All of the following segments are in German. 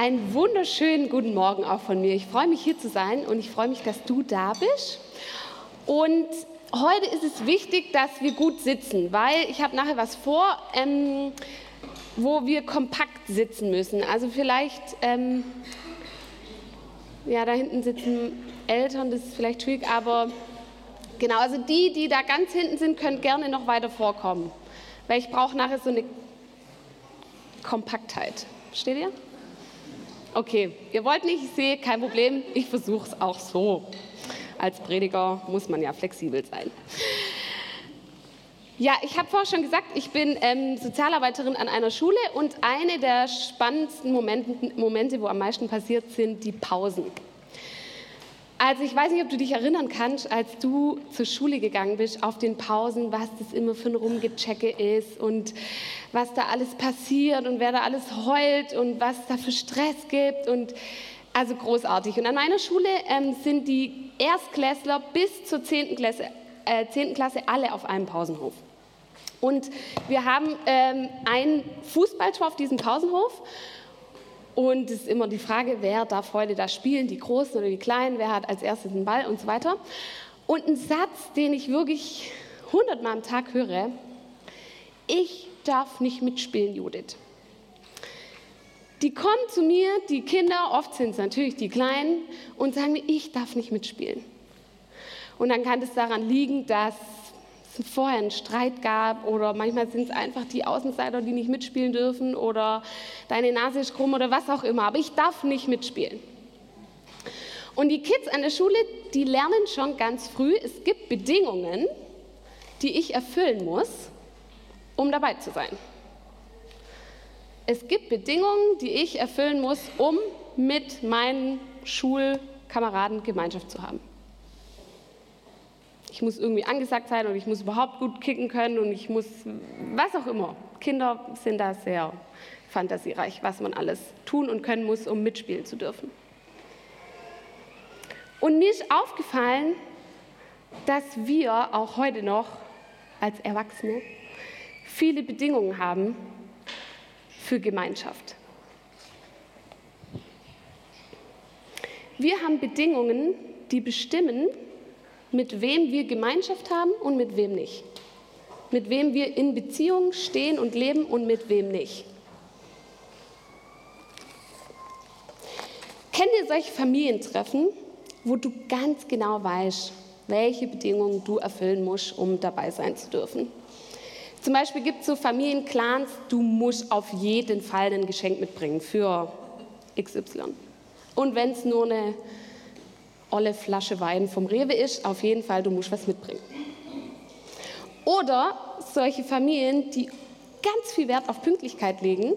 Einen wunderschönen guten Morgen auch von mir. Ich freue mich hier zu sein und ich freue mich, dass du da bist. Und heute ist es wichtig, dass wir gut sitzen, weil ich habe nachher was vor, ähm, wo wir kompakt sitzen müssen. Also vielleicht, ähm, ja, da hinten sitzen Eltern, das ist vielleicht schwierig, aber genau, also die, die da ganz hinten sind, können gerne noch weiter vorkommen, weil ich brauche nachher so eine Kompaktheit. Steht ihr? Okay, ihr wollt nicht, ich sehe, kein Problem, ich versuche es auch so. Als Prediger muss man ja flexibel sein. Ja, ich habe vorher schon gesagt, ich bin ähm, Sozialarbeiterin an einer Schule und eine der spannendsten Momente, Momente, wo am meisten passiert, sind die Pausen. Also ich weiß nicht, ob du dich erinnern kannst, als du zur Schule gegangen bist, auf den Pausen, was das immer für ein Rumgechecke ist und was da alles passiert und wer da alles heult und was da für Stress gibt und also großartig. Und an meiner Schule ähm, sind die Erstklässler bis zur 10. Klasse, äh, 10. Klasse alle auf einem Pausenhof. Und wir haben ähm, ein Fußballtor auf diesem Pausenhof und es ist immer die Frage, wer darf heute da spielen, die Großen oder die Kleinen, wer hat als erstes den Ball und so weiter. Und ein Satz, den ich wirklich hundertmal am Tag höre, ich darf nicht mitspielen, Judith. Die kommen zu mir, die Kinder, oft sind es natürlich die Kleinen, und sagen mir, ich darf nicht mitspielen. Und dann kann es daran liegen, dass vorher einen Streit gab oder manchmal sind es einfach die Außenseiter, die nicht mitspielen dürfen oder deine Nase ist krumm oder was auch immer. Aber ich darf nicht mitspielen. Und die Kids an der Schule, die lernen schon ganz früh, es gibt Bedingungen, die ich erfüllen muss, um dabei zu sein. Es gibt Bedingungen, die ich erfüllen muss, um mit meinen Schulkameraden Gemeinschaft zu haben ich muss irgendwie angesagt sein und ich muss überhaupt gut kicken können und ich muss, was auch immer. Kinder sind da sehr fantasiereich, was man alles tun und können muss, um mitspielen zu dürfen. Und mir ist aufgefallen, dass wir auch heute noch als Erwachsene viele Bedingungen haben für Gemeinschaft. Wir haben Bedingungen, die bestimmen, mit wem wir Gemeinschaft haben und mit wem nicht. Mit wem wir in Beziehung stehen und leben und mit wem nicht. Kennt ihr solche Familientreffen, wo du ganz genau weißt, welche Bedingungen du erfüllen musst, um dabei sein zu dürfen? Zum Beispiel gibt es so Familienclans, du musst auf jeden Fall ein Geschenk mitbringen für XY. Und wenn es nur eine olle Flasche Wein vom Rewe ist, auf jeden Fall, du musst was mitbringen. Oder solche Familien, die ganz viel Wert auf Pünktlichkeit legen.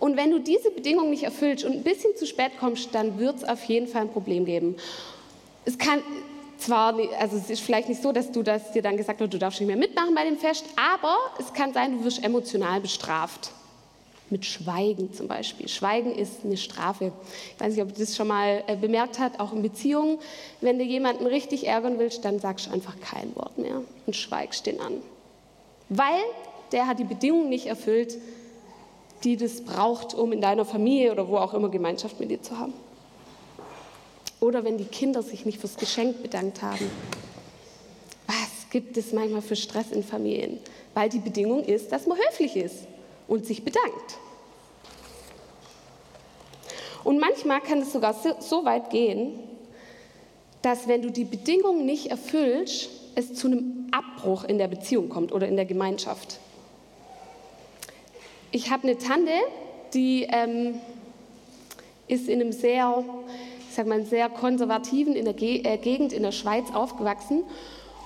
Und wenn du diese Bedingungen nicht erfüllst und ein bisschen zu spät kommst, dann wird es auf jeden Fall ein Problem geben. Es kann zwar, also es ist vielleicht nicht so, dass du das dir dann gesagt hast, du darfst nicht mehr mitmachen bei dem Fest, aber es kann sein, du wirst emotional bestraft mit Schweigen zum Beispiel. Schweigen ist eine Strafe. Ich weiß nicht, ob du das schon mal äh, bemerkt hast, auch in Beziehungen. Wenn du jemanden richtig ärgern willst, dann sagst du einfach kein Wort mehr und schweigst den an. Weil der hat die Bedingungen nicht erfüllt, die das braucht, um in deiner Familie oder wo auch immer Gemeinschaft mit dir zu haben. Oder wenn die Kinder sich nicht fürs Geschenk bedankt haben. Was gibt es manchmal für Stress in Familien? Weil die Bedingung ist, dass man höflich ist und sich bedankt. Und manchmal kann es sogar so weit gehen, dass wenn du die Bedingungen nicht erfüllst, es zu einem Abbruch in der Beziehung kommt oder in der Gemeinschaft. Ich habe eine Tante, die ähm, ist in einem sehr, ich sag mal, sehr konservativen in der äh, Gegend in der Schweiz aufgewachsen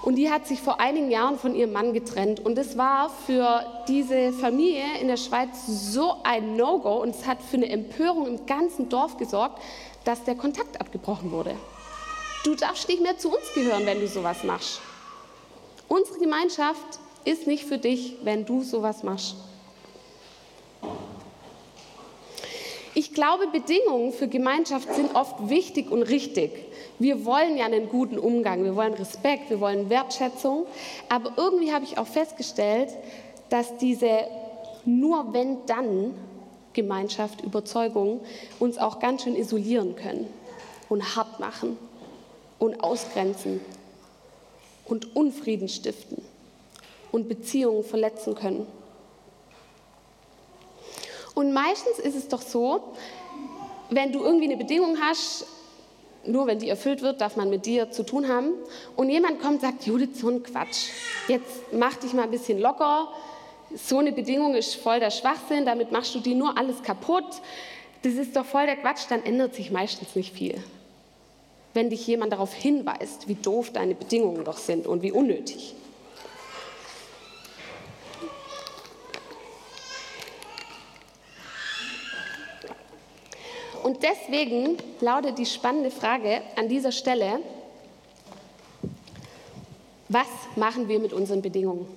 und die hat sich vor einigen Jahren von ihrem Mann getrennt. Und es war für diese Familie in der Schweiz so ein No-Go und es hat für eine Empörung im ganzen Dorf gesorgt, dass der Kontakt abgebrochen wurde. Du darfst nicht mehr zu uns gehören, wenn du sowas machst. Unsere Gemeinschaft ist nicht für dich, wenn du sowas machst. Glaube, Bedingungen für Gemeinschaft sind oft wichtig und richtig. Wir wollen ja einen guten Umgang, wir wollen Respekt, wir wollen Wertschätzung. Aber irgendwie habe ich auch festgestellt, dass diese nur wenn dann Gemeinschaft, Überzeugung uns auch ganz schön isolieren können und hart machen und ausgrenzen und Unfrieden stiften und Beziehungen verletzen können. Und meistens ist es doch so, wenn du irgendwie eine Bedingung hast, nur wenn die erfüllt wird, darf man mit dir zu tun haben. Und jemand kommt und sagt, Judith, so ein Quatsch. Jetzt mach dich mal ein bisschen locker. So eine Bedingung ist voll der Schwachsinn, damit machst du dir nur alles kaputt. Das ist doch voll der Quatsch, dann ändert sich meistens nicht viel. Wenn dich jemand darauf hinweist, wie doof deine Bedingungen doch sind und wie unnötig. Und deswegen lautet die spannende Frage an dieser Stelle, was machen wir mit unseren Bedingungen?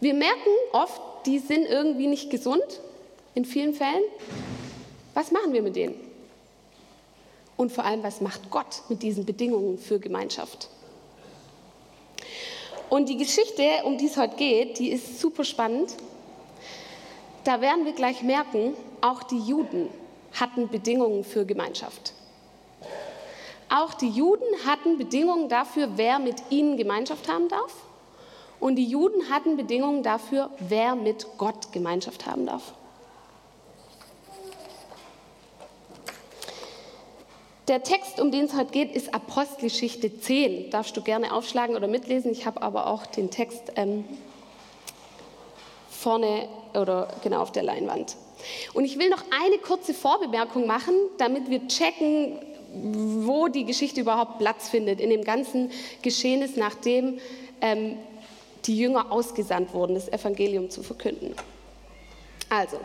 Wir merken oft, die sind irgendwie nicht gesund, in vielen Fällen. Was machen wir mit denen? Und vor allem, was macht Gott mit diesen Bedingungen für Gemeinschaft? Und die Geschichte, um die es heute geht, die ist super spannend. Da werden wir gleich merken, auch die Juden hatten Bedingungen für Gemeinschaft. Auch die Juden hatten Bedingungen dafür, wer mit ihnen Gemeinschaft haben darf. Und die Juden hatten Bedingungen dafür, wer mit Gott Gemeinschaft haben darf. Der Text, um den es heute geht, ist Apostelgeschichte 10. Darfst du gerne aufschlagen oder mitlesen. Ich habe aber auch den Text ähm, vorne oder genau auf der Leinwand. Und ich will noch eine kurze Vorbemerkung machen, damit wir checken, wo die Geschichte überhaupt Platz findet in dem ganzen Geschehnis, nachdem ähm, die Jünger ausgesandt wurden, das Evangelium zu verkünden. Also,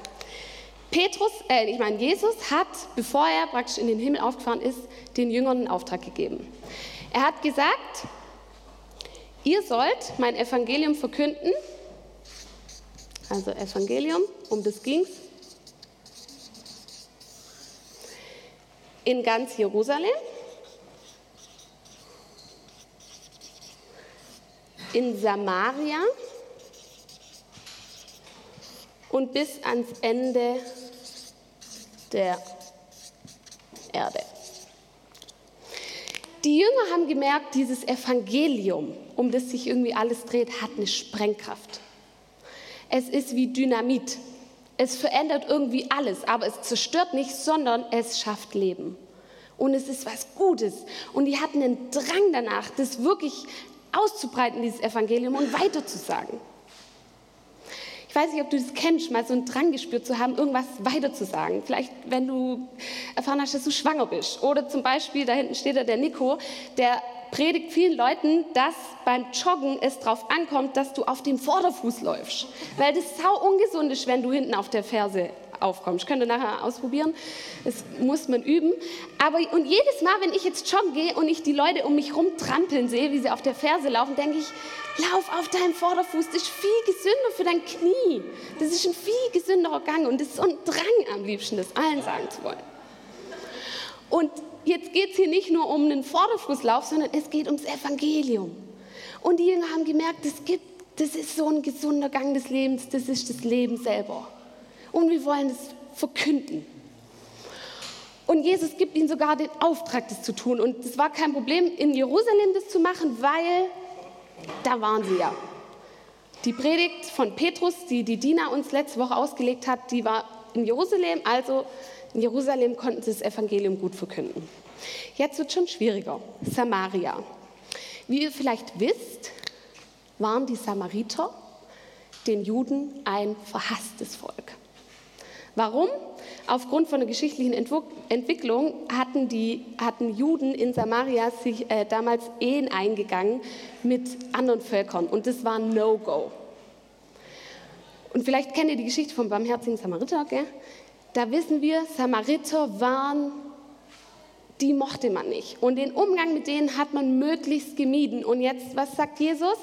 Petrus, äh, ich meine, Jesus hat, bevor er praktisch in den Himmel aufgefahren ist, den Jüngern einen Auftrag gegeben. Er hat gesagt, ihr sollt mein Evangelium verkünden, also Evangelium, um das ging in ganz Jerusalem, in Samaria und bis ans Ende der Erde. Die Jünger haben gemerkt, dieses Evangelium, um das sich irgendwie alles dreht, hat eine Sprengkraft. Es ist wie Dynamit. Es verändert irgendwie alles, aber es zerstört nicht, sondern es schafft Leben. Und es ist was Gutes. Und die hatten einen Drang danach, das wirklich auszubreiten, dieses Evangelium und weiterzusagen. Ich weiß nicht, ob du das kennst, mal so einen Drang gespürt zu haben, irgendwas weiterzusagen. Vielleicht, wenn du erfahren hast, dass du schwanger bist. Oder zum Beispiel, da hinten steht da der Nico, der predigt vielen Leuten, dass beim Joggen es darauf ankommt, dass du auf dem Vorderfuß läufst. Weil das sau ungesund ist, wenn du hinten auf der Ferse aufkommst. Könnt ihr nachher ausprobieren. Das muss man üben. Aber und jedes Mal, wenn ich jetzt joggen gehe und ich die Leute um mich rum trampeln sehe, wie sie auf der Ferse laufen, denke ich, lauf auf deinem Vorderfuß. Das ist viel gesünder für dein Knie. Das ist ein viel gesünderer Gang und das ist so ein Drang am liebsten, das allen sagen zu wollen. Und jetzt geht es hier nicht nur um einen Vorderfußlauf, sondern es geht ums Evangelium. Und die Jünger haben gemerkt, das, gibt, das ist so ein gesunder Gang des Lebens, das ist das Leben selber. Und wir wollen es verkünden. Und Jesus gibt ihnen sogar den Auftrag, das zu tun. Und es war kein Problem, in Jerusalem das zu machen, weil da waren sie ja. Die Predigt von Petrus, die die Dina uns letzte Woche ausgelegt hat, die war in Jerusalem, also in Jerusalem konnten sie das Evangelium gut verkünden. Jetzt wird es schon schwieriger. Samaria. Wie ihr vielleicht wisst, waren die Samariter den Juden ein verhasstes Volk. Warum? Aufgrund von der geschichtlichen Entwicklung hatten, die, hatten Juden in Samaria sich äh, damals Ehen eingegangen mit anderen Völkern und das war No-Go. Und vielleicht kennt ihr die Geschichte vom barmherzigen Samariter, gell? Da wissen wir, Samariter waren, die mochte man nicht. Und den Umgang mit denen hat man möglichst gemieden. Und jetzt, was sagt Jesus?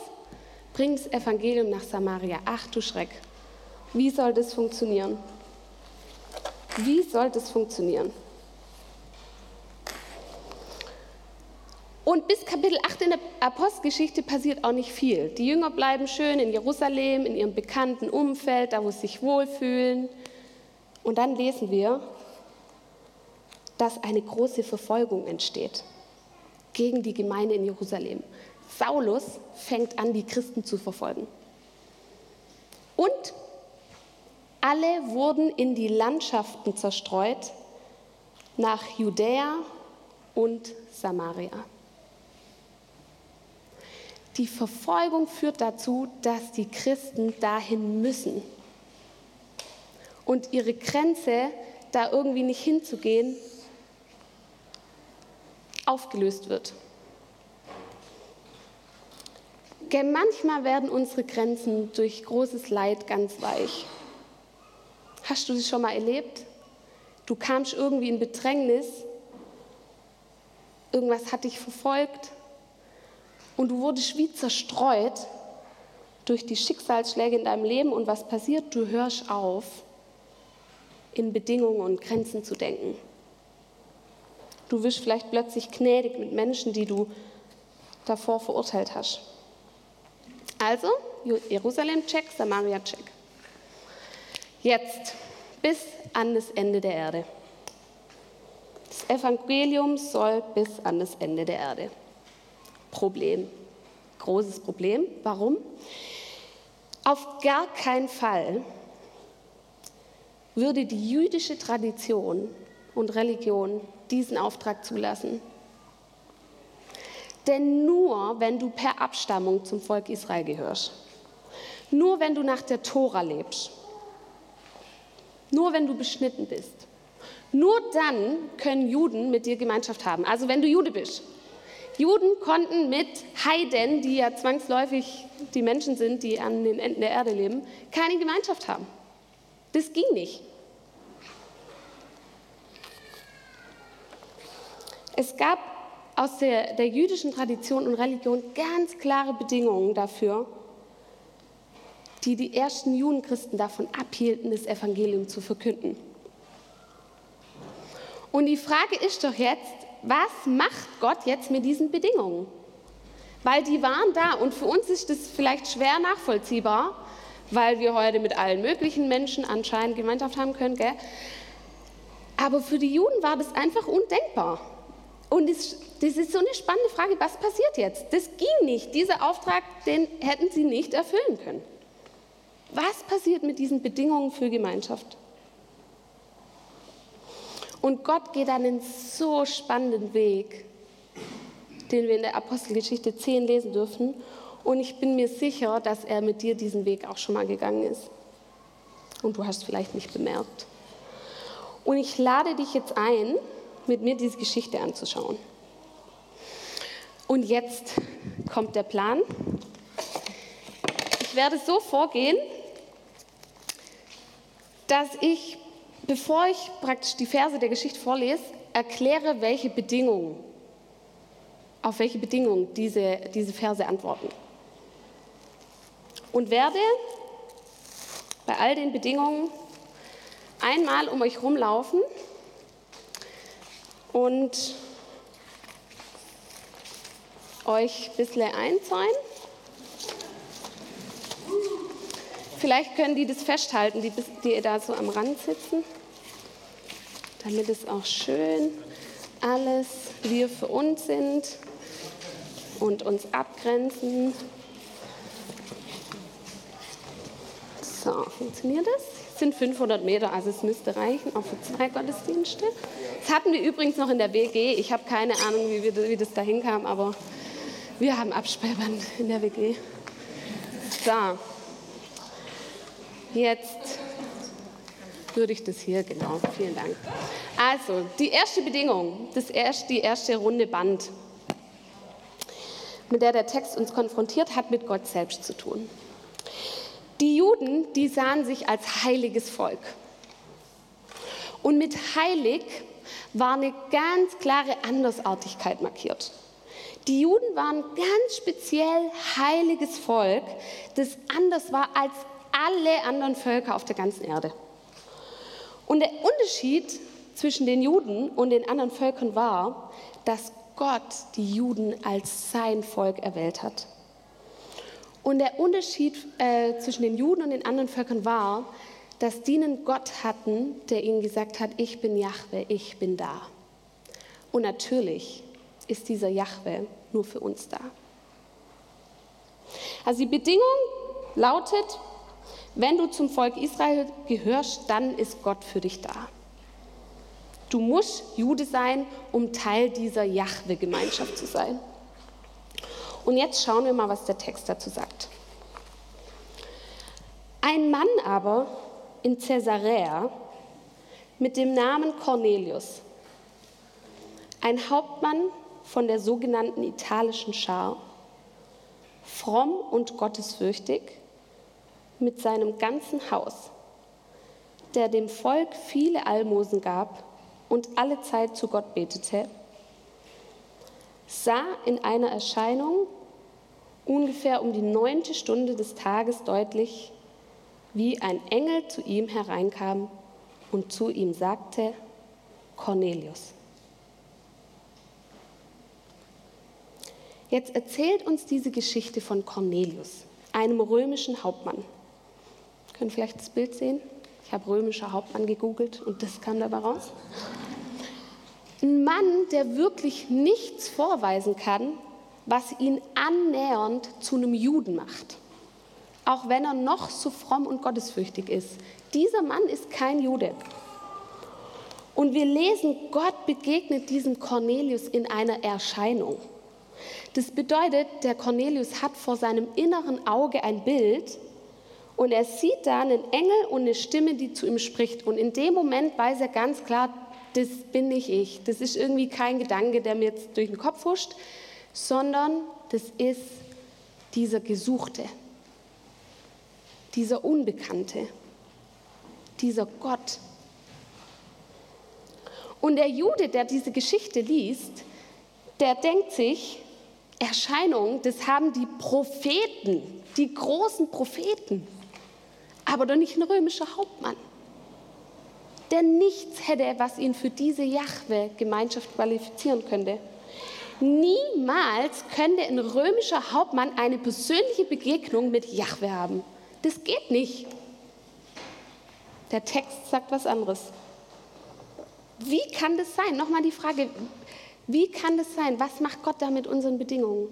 Bring das Evangelium nach Samaria. Ach du Schreck. Wie soll das funktionieren? Wie soll das funktionieren? Und bis Kapitel 8 in der Apostelgeschichte passiert auch nicht viel. Die Jünger bleiben schön in Jerusalem, in ihrem bekannten Umfeld, da wo sie sich wohlfühlen. Und dann lesen wir, dass eine große Verfolgung entsteht gegen die Gemeinde in Jerusalem. Saulus fängt an, die Christen zu verfolgen. Und alle wurden in die Landschaften zerstreut nach Judäa und Samaria. Die Verfolgung führt dazu, dass die Christen dahin müssen. Und ihre Grenze, da irgendwie nicht hinzugehen, aufgelöst wird. Manchmal werden unsere Grenzen durch großes Leid ganz weich. Hast du das schon mal erlebt? Du kamst irgendwie in Bedrängnis, irgendwas hat dich verfolgt und du wurdest wie zerstreut durch die Schicksalsschläge in deinem Leben und was passiert? Du hörst auf, in Bedingungen und Grenzen zu denken. Du wirst vielleicht plötzlich gnädig mit Menschen, die du davor verurteilt hast. Also, Jerusalem-Check, Samaria-Check. Jetzt bis an das Ende der Erde. Das Evangelium soll bis an das Ende der Erde. Problem. Großes Problem. Warum? Auf gar keinen Fall würde die jüdische Tradition und Religion diesen Auftrag zulassen. Denn nur wenn du per Abstammung zum Volk Israel gehörst, nur wenn du nach der Tora lebst, nur wenn du beschnitten bist, nur dann können Juden mit dir Gemeinschaft haben. Also wenn du Jude bist. Juden konnten mit Heiden, die ja zwangsläufig die Menschen sind, die an den Enden der Erde leben, keine Gemeinschaft haben. Das ging nicht. Es gab aus der, der jüdischen Tradition und Religion ganz klare Bedingungen dafür, die die ersten Judenchristen davon abhielten, das Evangelium zu verkünden. Und die Frage ist doch jetzt, was macht Gott jetzt mit diesen Bedingungen? Weil die waren da und für uns ist das vielleicht schwer nachvollziehbar, weil wir heute mit allen möglichen Menschen anscheinend Gemeinschaft haben können. Gell? Aber für die Juden war das einfach undenkbar. Und das, das ist so eine spannende Frage, was passiert jetzt? Das ging nicht. Dieser Auftrag, den hätten sie nicht erfüllen können. Was passiert mit diesen Bedingungen für Gemeinschaft? Und Gott geht einen so spannenden Weg, den wir in der Apostelgeschichte 10 lesen dürfen. Und ich bin mir sicher, dass er mit dir diesen Weg auch schon mal gegangen ist. Und du hast vielleicht nicht bemerkt. Und ich lade dich jetzt ein, mit mir diese Geschichte anzuschauen. Und jetzt kommt der Plan. Ich werde so vorgehen, dass ich, bevor ich praktisch die Verse der Geschichte vorlese, erkläre, welche Bedingungen, auf welche Bedingungen diese, diese Verse antworten. Und werde bei all den Bedingungen einmal um euch rumlaufen und euch ein bisschen einzäunen. Vielleicht können die das festhalten, die, die da so am Rand sitzen, damit es auch schön alles wir für uns sind und uns abgrenzen. So, funktioniert das? Es sind 500 Meter, also es müsste reichen, auch für zwei Gottesdienste. Das hatten wir übrigens noch in der WG. Ich habe keine Ahnung, wie, wir, wie das da hinkam, aber wir haben Absperrband in der WG. So, Jetzt würde ich das hier, genau, vielen Dank. Also, die erste Bedingung, das erste, die erste runde Band, mit der der Text uns konfrontiert, hat mit Gott selbst zu tun. Die Juden, die sahen sich als heiliges Volk. Und mit heilig war eine ganz klare Andersartigkeit markiert. Die Juden waren ganz speziell heiliges Volk, das anders war als alle anderen Völker auf der ganzen Erde. Und der Unterschied zwischen den Juden und den anderen Völkern war, dass Gott die Juden als sein Volk erwählt hat. Und der Unterschied äh, zwischen den Juden und den anderen Völkern war, dass die einen Gott hatten, der ihnen gesagt hat, ich bin Jahwe, ich bin da. Und natürlich ist dieser Jahwe nur für uns da. Also die Bedingung lautet, wenn du zum Volk Israel gehörst, dann ist Gott für dich da. Du musst Jude sein, um Teil dieser Jahwe-Gemeinschaft zu sein. Und jetzt schauen wir mal, was der Text dazu sagt. Ein Mann aber in Caesarea mit dem Namen Cornelius, ein Hauptmann von der sogenannten italischen Schar, fromm und gottesfürchtig, mit seinem ganzen Haus, der dem Volk viele Almosen gab und alle Zeit zu Gott betete, sah in einer Erscheinung ungefähr um die neunte Stunde des Tages deutlich, wie ein Engel zu ihm hereinkam und zu ihm sagte, Cornelius. Jetzt erzählt uns diese Geschichte von Cornelius, einem römischen Hauptmann. Wir können vielleicht das Bild sehen? Ich habe römischer Hauptmann gegoogelt und das kam dabei raus. Ein Mann, der wirklich nichts vorweisen kann, was ihn annähernd zu einem Juden macht. Auch wenn er noch so fromm und gottesfürchtig ist. Dieser Mann ist kein Jude. Und wir lesen, Gott begegnet diesem Cornelius in einer Erscheinung. Das bedeutet, der Cornelius hat vor seinem inneren Auge ein Bild und er sieht da einen Engel und eine Stimme, die zu ihm spricht. Und in dem Moment weiß er ganz klar, das bin nicht ich. Das ist irgendwie kein Gedanke, der mir jetzt durch den Kopf huscht, sondern das ist dieser Gesuchte, dieser Unbekannte, dieser Gott. Und der Jude, der diese Geschichte liest, der denkt sich, Erscheinung, das haben die Propheten, die großen Propheten, aber doch nicht ein römischer Hauptmann. Denn nichts hätte, was ihn für diese Jahwe-Gemeinschaft qualifizieren könnte. Niemals könnte ein römischer Hauptmann eine persönliche Begegnung mit Jahwe haben. Das geht nicht. Der Text sagt was anderes. Wie kann das sein? Nochmal die Frage, wie kann das sein? Was macht Gott da mit unseren Bedingungen?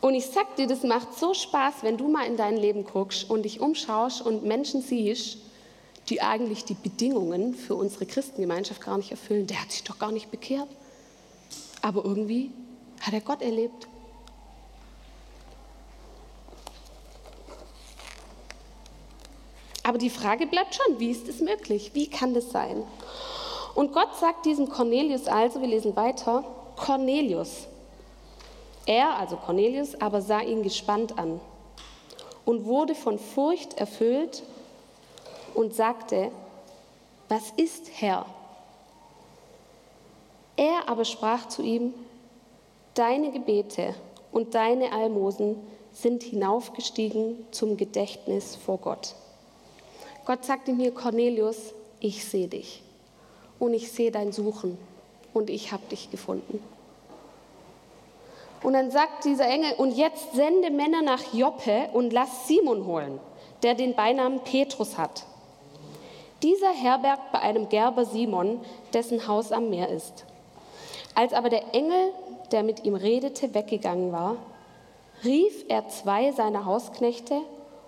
Und ich sag dir, das macht so Spaß, wenn du mal in dein Leben guckst und dich umschaust und Menschen siehst, die eigentlich die Bedingungen für unsere Christengemeinschaft gar nicht erfüllen. Der hat sich doch gar nicht bekehrt. Aber irgendwie hat er Gott erlebt. Aber die Frage bleibt schon, wie ist es möglich? Wie kann das sein? Und Gott sagt diesem Cornelius also, wir lesen weiter, Cornelius. Er, also Cornelius, aber sah ihn gespannt an und wurde von Furcht erfüllt und sagte, was ist Herr? Er aber sprach zu ihm, deine Gebete und deine Almosen sind hinaufgestiegen zum Gedächtnis vor Gott. Gott sagte mir, Cornelius, ich sehe dich und ich sehe dein Suchen und ich habe dich gefunden. Und dann sagt dieser Engel, und jetzt sende Männer nach Joppe und lass Simon holen, der den Beinamen Petrus hat. Dieser herbergt bei einem Gerber Simon, dessen Haus am Meer ist. Als aber der Engel, der mit ihm redete, weggegangen war, rief er zwei seiner Hausknechte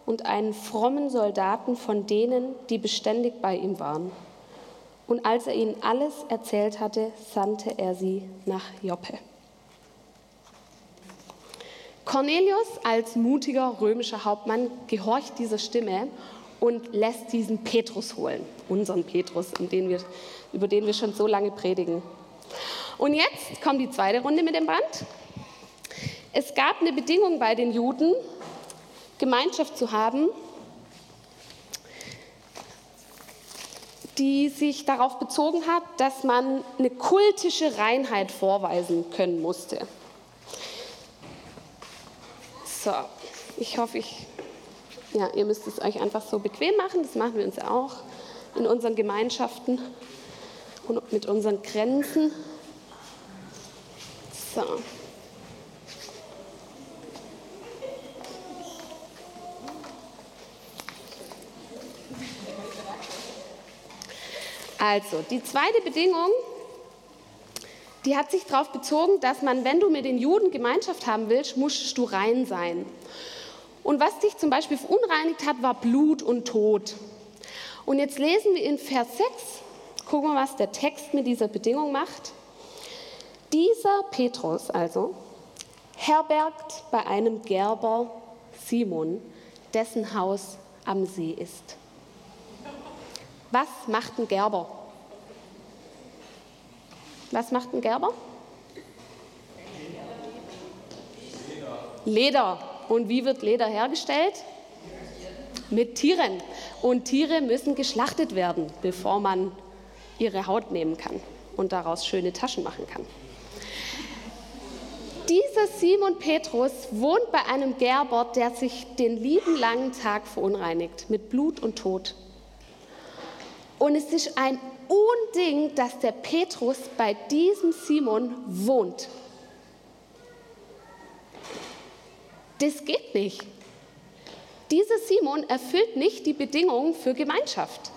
und einen frommen Soldaten von denen, die beständig bei ihm waren und als er ihnen alles erzählt hatte, sandte er sie nach Joppe. Cornelius als mutiger römischer Hauptmann gehorcht dieser Stimme und lässt diesen Petrus holen, unseren Petrus, den wir, über den wir schon so lange predigen. Und jetzt kommt die zweite Runde mit dem Band. Es gab eine Bedingung bei den Juden, Gemeinschaft zu haben die sich darauf bezogen hat, dass man eine kultische Reinheit vorweisen können musste. So, ich hoffe, ich, ja, ihr müsst es euch einfach so bequem machen, das machen wir uns auch in unseren Gemeinschaften und mit unseren Grenzen. So. Also, die zweite Bedingung, die hat sich darauf bezogen, dass man, wenn du mit den Juden Gemeinschaft haben willst, musst du rein sein. Und was dich zum Beispiel verunreinigt hat, war Blut und Tod. Und jetzt lesen wir in Vers 6, gucken wir, was der Text mit dieser Bedingung macht. Dieser Petrus also herbergt bei einem Gerber Simon, dessen Haus am See ist. Was macht ein Gerber? Was macht ein Gerber? Leder. Und wie wird Leder hergestellt? Mit Tieren. Und Tiere müssen geschlachtet werden, bevor man ihre Haut nehmen kann und daraus schöne Taschen machen kann. Dieser Simon Petrus wohnt bei einem Gerber, der sich den lieben langen Tag verunreinigt mit Blut und Tod. Und es ist ein Unding, dass der Petrus bei diesem Simon wohnt. Das geht nicht. Dieser Simon erfüllt nicht die Bedingungen für Gemeinschaft.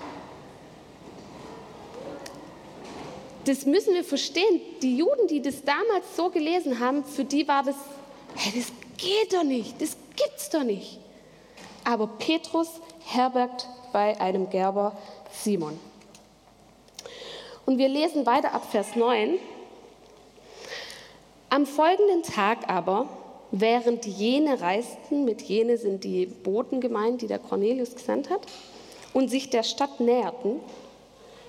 Das müssen wir verstehen. Die Juden, die das damals so gelesen haben, für die war das, hey, das geht doch nicht, das gibt's doch nicht. Aber Petrus herbergt bei einem Gerber Simon. Und wir lesen weiter ab Vers 9. Am folgenden Tag aber Während jene reisten, mit jene sind die Boten gemeint, die der Cornelius gesandt hat, und sich der Stadt näherten,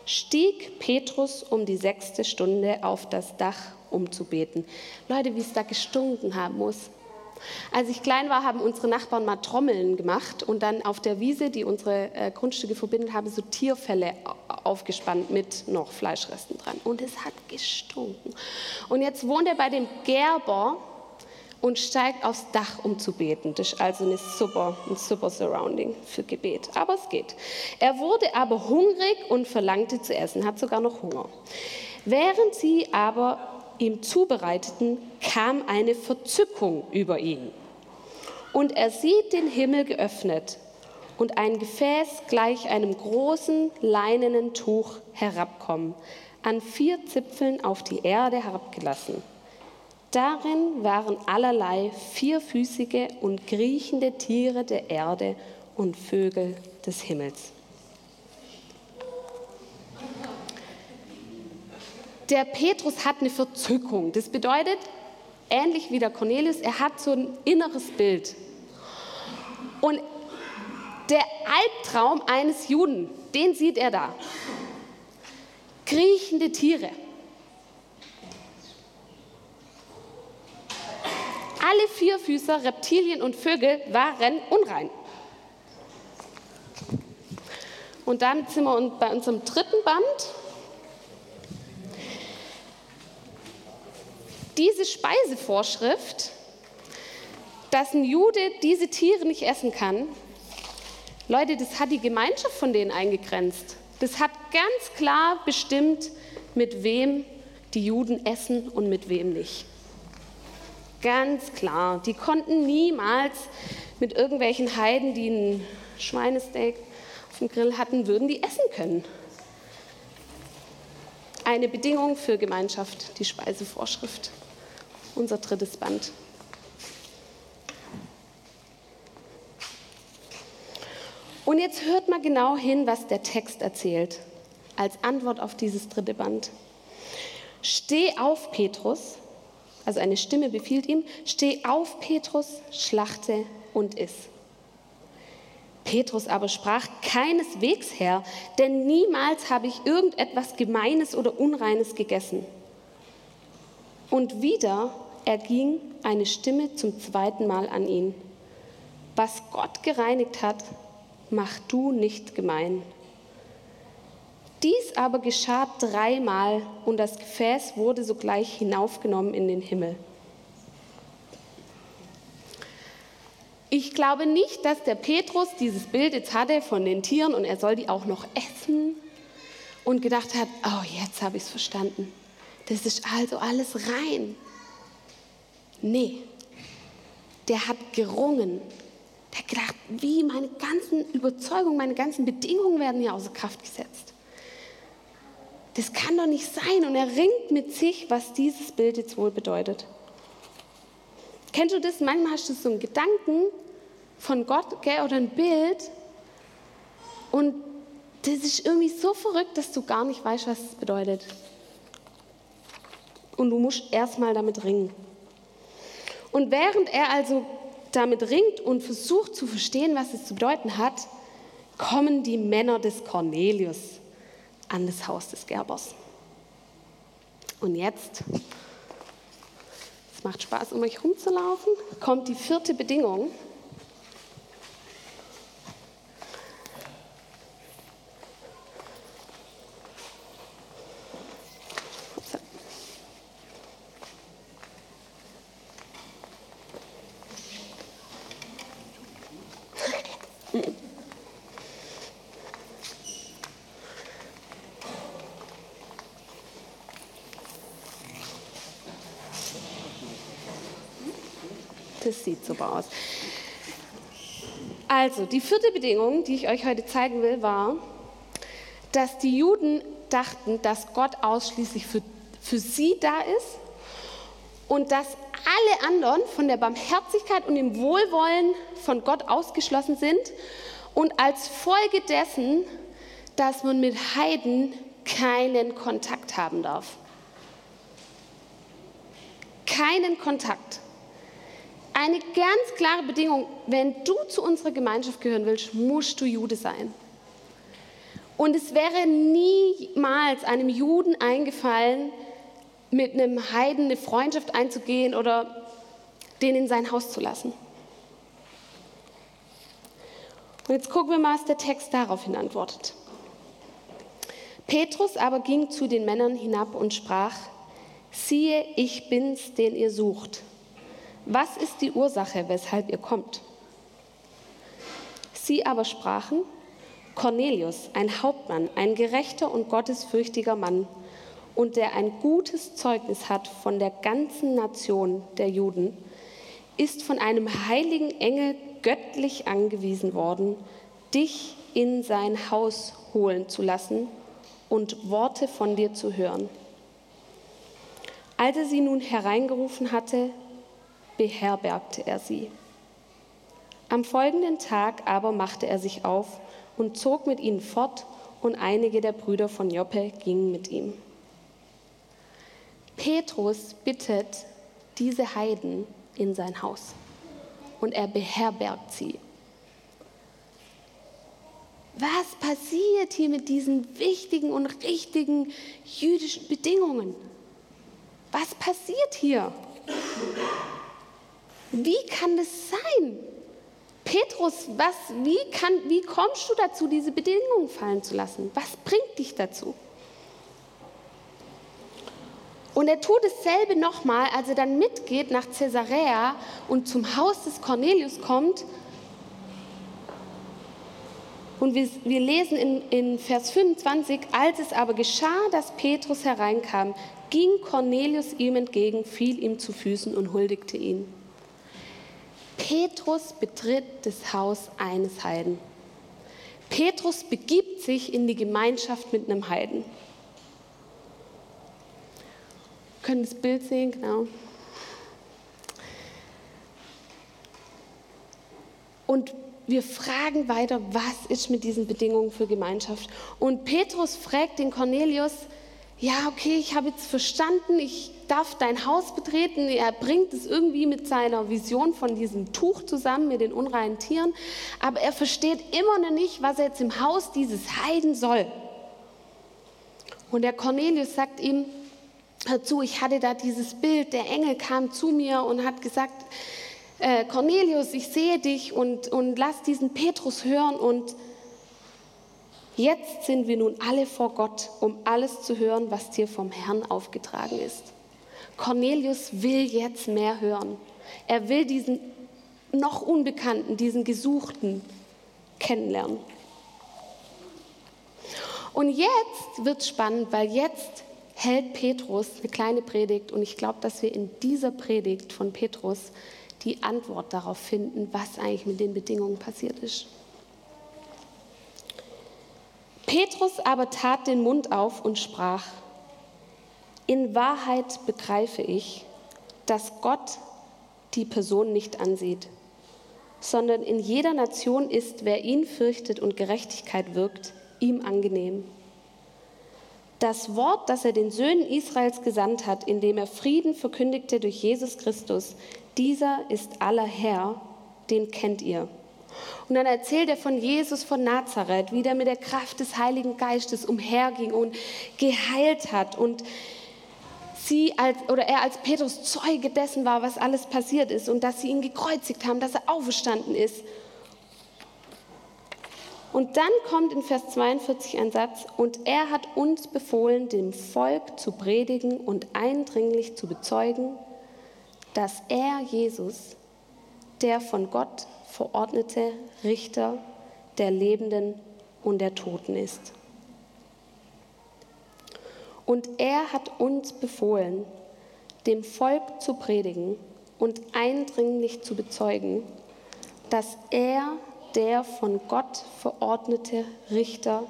stieg Petrus um die sechste Stunde auf das Dach, um zu beten. Leute, wie es da gestunken haben muss. Als ich klein war, haben unsere Nachbarn mal Trommeln gemacht und dann auf der Wiese, die unsere äh, Grundstücke verbindet, haben so Tierfälle aufgespannt mit noch Fleischresten dran. Und es hat gestunken. Und jetzt wohnt er bei dem Gerber und steigt aufs Dach, um zu beten. Das ist also eine super, ein super Surrounding für Gebet. Aber es geht. Er wurde aber hungrig und verlangte zu essen, hat sogar noch Hunger. Während sie aber ihm zubereiteten, kam eine Verzückung über ihn. Und er sieht den Himmel geöffnet und ein Gefäß gleich einem großen leinenen Tuch herabkommen, an vier Zipfeln auf die Erde herabgelassen. Darin waren allerlei vierfüßige und kriechende Tiere der Erde und Vögel des Himmels. Der Petrus hat eine Verzückung. Das bedeutet, ähnlich wie der Cornelius, er hat so ein inneres Bild. Und der Albtraum eines Juden, den sieht er da. Kriechende Tiere. Alle Vierfüßer, Reptilien und Vögel waren unrein. Und damit sind wir bei unserem dritten Band. Diese Speisevorschrift, dass ein Jude diese Tiere nicht essen kann, Leute, das hat die Gemeinschaft von denen eingegrenzt. Das hat ganz klar bestimmt, mit wem die Juden essen und mit wem nicht. Ganz klar. Die konnten niemals mit irgendwelchen Heiden, die ein Schweinesteak auf dem Grill hatten, würden die essen können. Eine Bedingung für Gemeinschaft, die Speisevorschrift. Unser drittes Band. Und jetzt hört mal genau hin, was der Text erzählt, als Antwort auf dieses dritte Band. Steh auf, Petrus, also eine Stimme befiehlt ihm, steh auf, Petrus, schlachte und iss. Petrus aber sprach, keineswegs, Herr, denn niemals habe ich irgendetwas Gemeines oder Unreines gegessen. Und wieder erging eine Stimme zum zweiten Mal an ihn. Was Gott gereinigt hat, mach du nicht gemein. Dies aber geschah dreimal und das Gefäß wurde sogleich hinaufgenommen in den Himmel. Ich glaube nicht, dass der Petrus dieses Bild jetzt hatte von den Tieren und er soll die auch noch essen und gedacht hat, oh, jetzt habe ich es verstanden. Das ist also alles rein. Nee, der hat gerungen. Der hat gedacht, wie meine ganzen Überzeugungen, meine ganzen Bedingungen werden hier außer Kraft gesetzt. Das kann doch nicht sein. Und er ringt mit sich, was dieses Bild jetzt wohl bedeutet. Kennst du das? Manchmal hast du so einen Gedanken von Gott gell, oder ein Bild und das ist irgendwie so verrückt, dass du gar nicht weißt, was es bedeutet. Und du musst erstmal damit ringen. Und während er also damit ringt und versucht zu verstehen, was es zu bedeuten hat, kommen die Männer des Cornelius an das Haus des Gerbers. Und jetzt, es macht Spaß, um euch rumzulaufen, kommt die vierte Bedingung. Das sieht super aus. Also, die vierte Bedingung, die ich euch heute zeigen will, war, dass die Juden dachten, dass Gott ausschließlich für, für sie da ist und dass alle anderen von der Barmherzigkeit und dem Wohlwollen von Gott ausgeschlossen sind und als Folge dessen, dass man mit Heiden keinen Kontakt haben darf. Keinen Kontakt. Eine ganz klare Bedingung, wenn du zu unserer Gemeinschaft gehören willst, musst du Jude sein. Und es wäre niemals einem Juden eingefallen, mit einem Heiden eine Freundschaft einzugehen oder den in sein Haus zu lassen. Und jetzt gucken wir mal, was der Text daraufhin antwortet. Petrus aber ging zu den Männern hinab und sprach, siehe, ich bin's, den ihr sucht. Was ist die Ursache, weshalb ihr kommt? Sie aber sprachen, Cornelius, ein Hauptmann, ein gerechter und gottesfürchtiger Mann, und der ein gutes Zeugnis hat von der ganzen Nation der Juden, ist von einem heiligen Engel göttlich angewiesen worden, dich in sein Haus holen zu lassen und Worte von dir zu hören. Als er sie nun hereingerufen hatte, beherbergte er sie. Am folgenden Tag aber machte er sich auf und zog mit ihnen fort, und einige der Brüder von Joppe gingen mit ihm. Petrus bittet diese Heiden in sein Haus und er beherbergt sie. Was passiert hier mit diesen wichtigen und richtigen jüdischen Bedingungen? Was passiert hier? Wie kann das sein? Petrus, was, wie, kann, wie kommst du dazu, diese Bedingungen fallen zu lassen? Was bringt dich dazu? Und er tut dasselbe nochmal, als er dann mitgeht nach Caesarea und zum Haus des Cornelius kommt. Und wir, wir lesen in, in Vers 25, als es aber geschah, dass Petrus hereinkam, ging Cornelius ihm entgegen, fiel ihm zu Füßen und huldigte ihn. Petrus betritt das Haus eines Heiden. Petrus begibt sich in die Gemeinschaft mit einem Heiden können das Bild sehen, genau. Und wir fragen weiter, was ist mit diesen Bedingungen für Gemeinschaft? Und Petrus fragt den Cornelius, ja, okay, ich habe jetzt verstanden, ich darf dein Haus betreten. Er bringt es irgendwie mit seiner Vision von diesem Tuch zusammen, mit den unreinen Tieren. Aber er versteht immer noch nicht, was er jetzt im Haus dieses Heiden soll. Und der Cornelius sagt ihm, hör zu, ich hatte da dieses Bild, der Engel kam zu mir und hat gesagt, äh, Cornelius, ich sehe dich und, und lass diesen Petrus hören und jetzt sind wir nun alle vor Gott, um alles zu hören, was dir vom Herrn aufgetragen ist. Cornelius will jetzt mehr hören. Er will diesen noch Unbekannten, diesen Gesuchten kennenlernen. Und jetzt wird es spannend, weil jetzt hält Petrus eine kleine Predigt und ich glaube, dass wir in dieser Predigt von Petrus die Antwort darauf finden, was eigentlich mit den Bedingungen passiert ist. Petrus aber tat den Mund auf und sprach, in Wahrheit begreife ich, dass Gott die Person nicht ansieht, sondern in jeder Nation ist, wer ihn fürchtet und Gerechtigkeit wirkt, ihm angenehm. Das Wort, das er den Söhnen Israels gesandt hat, indem er Frieden verkündigte durch Jesus Christus, dieser ist aller Herr, den kennt ihr. Und dann erzählt er von Jesus von Nazareth, wie der mit der Kraft des Heiligen Geistes umherging und geheilt hat und sie als, oder er als Petrus Zeuge dessen war, was alles passiert ist und dass sie ihn gekreuzigt haben, dass er auferstanden ist. Und dann kommt in Vers 42 ein Satz, und er hat uns befohlen, dem Volk zu predigen und eindringlich zu bezeugen, dass er, Jesus, der von Gott verordnete Richter der Lebenden und der Toten ist. Und er hat uns befohlen, dem Volk zu predigen und eindringlich zu bezeugen, dass er der von Gott verordnete Richter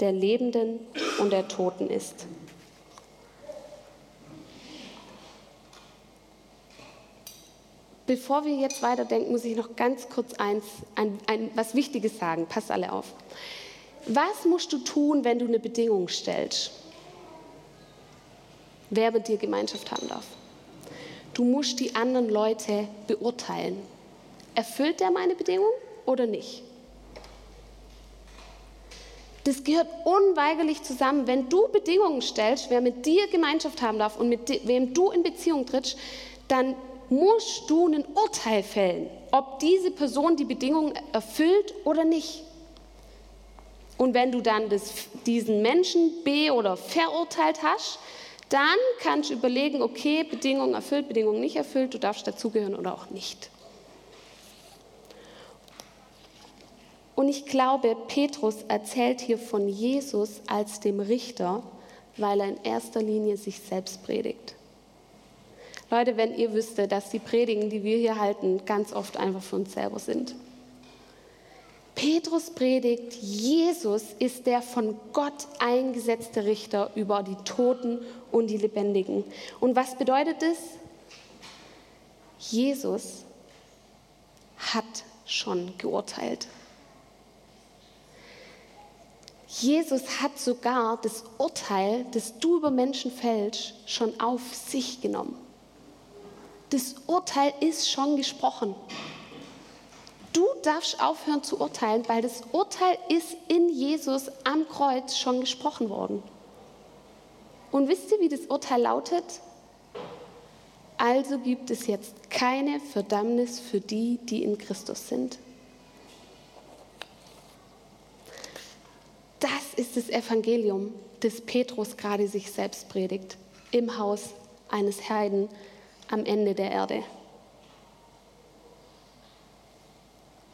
der Lebenden und der Toten ist. Bevor wir jetzt weiterdenken, muss ich noch ganz kurz eins, ein, ein, was Wichtiges sagen. Passt alle auf. Was musst du tun, wenn du eine Bedingung stellst? Wer mit dir Gemeinschaft haben darf? Du musst die anderen Leute beurteilen. Erfüllt der meine Bedingung oder nicht? Das gehört unweigerlich zusammen. Wenn du Bedingungen stellst, wer mit dir Gemeinschaft haben darf und mit wem du in Beziehung trittst, dann musst du ein Urteil fällen, ob diese Person die Bedingungen erfüllt oder nicht. Und wenn du dann das, diesen Menschen be- oder verurteilt hast, dann kannst du überlegen, okay, Bedingungen erfüllt, Bedingungen nicht erfüllt, du darfst dazugehören oder auch nicht. Und ich glaube, Petrus erzählt hier von Jesus als dem Richter, weil er in erster Linie sich selbst predigt. Leute, wenn ihr wüsstet, dass die Predigen, die wir hier halten, ganz oft einfach für uns selber sind. Petrus predigt, Jesus ist der von Gott eingesetzte Richter über die Toten und die Lebendigen. Und was bedeutet das? Jesus hat schon geurteilt. Jesus hat sogar das Urteil, das du über Menschen fällst, schon auf sich genommen. Das Urteil ist schon gesprochen. Du darfst aufhören zu urteilen, weil das Urteil ist in Jesus am Kreuz schon gesprochen worden. Und wisst ihr, wie das Urteil lautet? Also gibt es jetzt keine Verdammnis für die, die in Christus sind. Das ist das Evangelium, das Petrus gerade sich selbst predigt, im Haus eines Heiden, am Ende der Erde.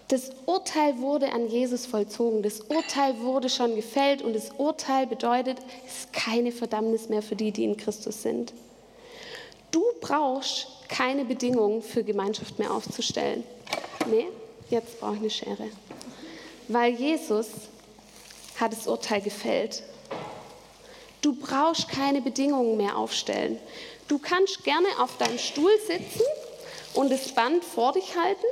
Das Urteil wurde an Jesus vollzogen. Das Urteil wurde schon gefällt und das Urteil bedeutet, es ist keine Verdammnis mehr für die, die in Christus sind. Du brauchst keine Bedingungen für Gemeinschaft mehr aufzustellen. Nee, jetzt brauche ich eine Schere. Weil Jesus hat das Urteil gefällt. Du brauchst keine Bedingungen mehr aufstellen. Du kannst gerne auf deinem Stuhl sitzen und das Band vor dich halten,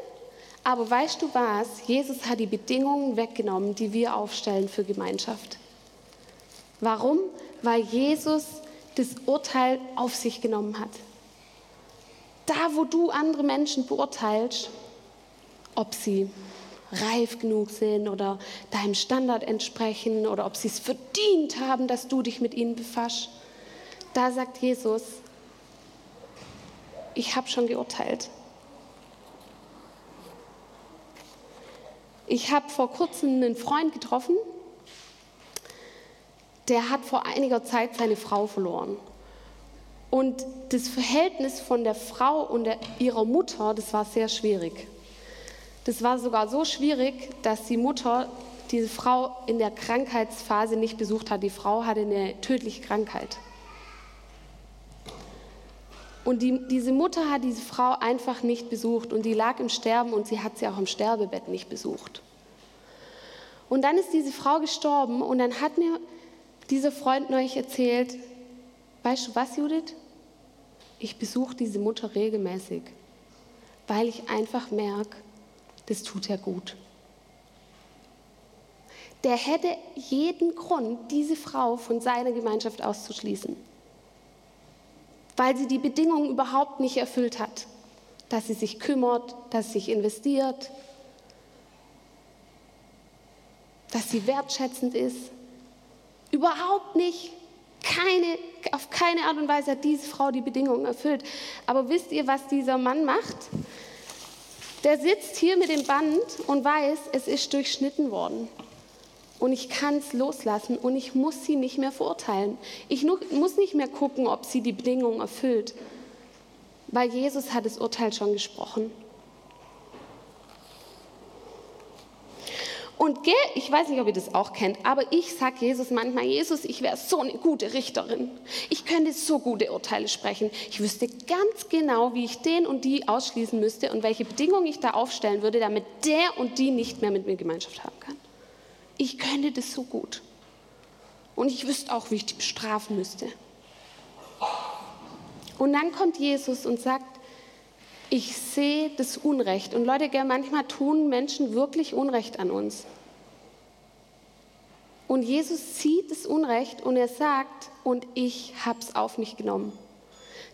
aber weißt du was? Jesus hat die Bedingungen weggenommen, die wir aufstellen für Gemeinschaft. Warum? Weil Jesus das Urteil auf sich genommen hat. Da, wo du andere Menschen beurteilst, ob sie reif genug sind oder deinem Standard entsprechen oder ob sie es verdient haben, dass du dich mit ihnen befasst, da sagt Jesus, ich habe schon geurteilt. Ich habe vor kurzem einen Freund getroffen, der hat vor einiger Zeit seine Frau verloren. Und das Verhältnis von der Frau und der, ihrer Mutter, das war sehr schwierig. Das war sogar so schwierig, dass die Mutter diese Frau in der Krankheitsphase nicht besucht hat. Die Frau hatte eine tödliche Krankheit. Und die, diese Mutter hat diese Frau einfach nicht besucht und die lag im Sterben und sie hat sie auch im Sterbebett nicht besucht. Und dann ist diese Frau gestorben und dann hat mir dieser Freund neulich erzählt, weißt du was, Judith? Ich besuche diese Mutter regelmäßig, weil ich einfach merke, das tut ja gut. Der hätte jeden Grund, diese Frau von seiner Gemeinschaft auszuschließen, weil sie die Bedingungen überhaupt nicht erfüllt hat, dass sie sich kümmert, dass sie sich investiert, dass sie wertschätzend ist. Überhaupt nicht. Keine, auf keine Art und Weise hat diese Frau die Bedingungen erfüllt. Aber wisst ihr, was dieser Mann macht? Der sitzt hier mit dem Band und weiß, es ist durchschnitten worden. Und ich kann es loslassen und ich muss sie nicht mehr verurteilen. Ich muss nicht mehr gucken, ob sie die Bedingungen erfüllt, weil Jesus hat das Urteil schon gesprochen. Und ich weiß nicht, ob ihr das auch kennt, aber ich sage Jesus manchmal, Jesus, ich wäre so eine gute Richterin. Ich könnte so gute Urteile sprechen. Ich wüsste ganz genau, wie ich den und die ausschließen müsste und welche Bedingungen ich da aufstellen würde, damit der und die nicht mehr mit mir Gemeinschaft haben kann. Ich könnte das so gut. Und ich wüsste auch, wie ich die bestrafen müsste. Und dann kommt Jesus und sagt, ich sehe das Unrecht. Und Leute, manchmal tun Menschen wirklich Unrecht an uns. Und Jesus sieht das Unrecht und er sagt, und ich habe es auf mich genommen.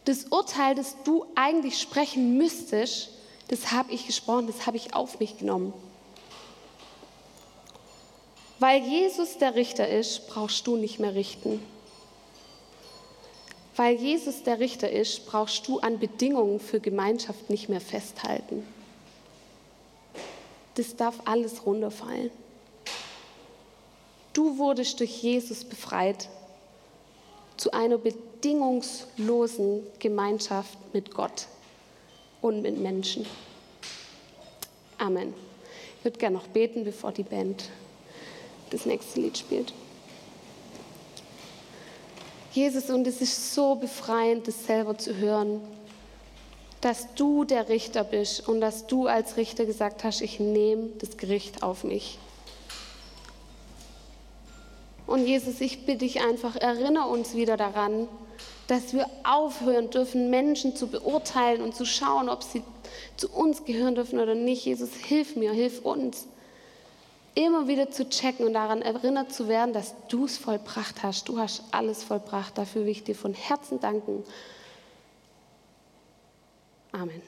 Das Urteil, das du eigentlich sprechen müsstest, das habe ich gesprochen, das habe ich auf mich genommen. Weil Jesus der Richter ist, brauchst du nicht mehr richten. Weil Jesus der Richter ist, brauchst du an Bedingungen für Gemeinschaft nicht mehr festhalten. Das darf alles runterfallen. Du wurdest durch Jesus befreit zu einer bedingungslosen Gemeinschaft mit Gott und mit Menschen. Amen. Ich würde gerne noch beten, bevor die Band das nächste Lied spielt. Jesus, und es ist so befreiend, das selber zu hören, dass du der Richter bist und dass du als Richter gesagt hast, ich nehme das Gericht auf mich. Und Jesus, ich bitte dich einfach, erinnere uns wieder daran, dass wir aufhören dürfen, Menschen zu beurteilen und zu schauen, ob sie zu uns gehören dürfen oder nicht. Jesus, hilf mir, hilf uns, immer wieder zu checken und daran erinnert zu werden, dass du es vollbracht hast. Du hast alles vollbracht. Dafür will ich dir von Herzen danken. Amen.